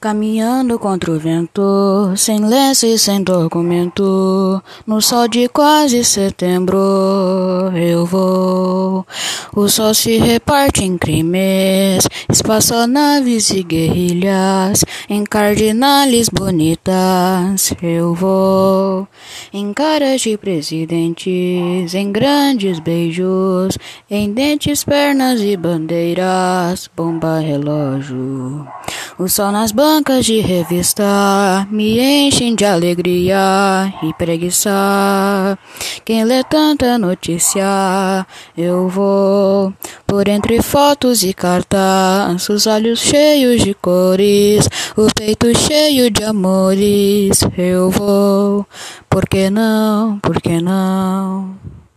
Caminhando contra o vento, sem lenço e sem documento, no sol de quase setembro eu vou. O sol se reparte em crimes, espaçonaves e guerrilhas, em cardinales bonitas eu vou. Em caras de presidentes, em grandes beijos, em dentes, pernas e bandeiras, bomba relógio. O sol nas bancas de revista me enchem de alegria e preguiça. Quem lê tanta notícia, eu vou por entre fotos e cartas, os olhos cheios de cores, o peito cheio de amores. Eu vou, por que não, por que não?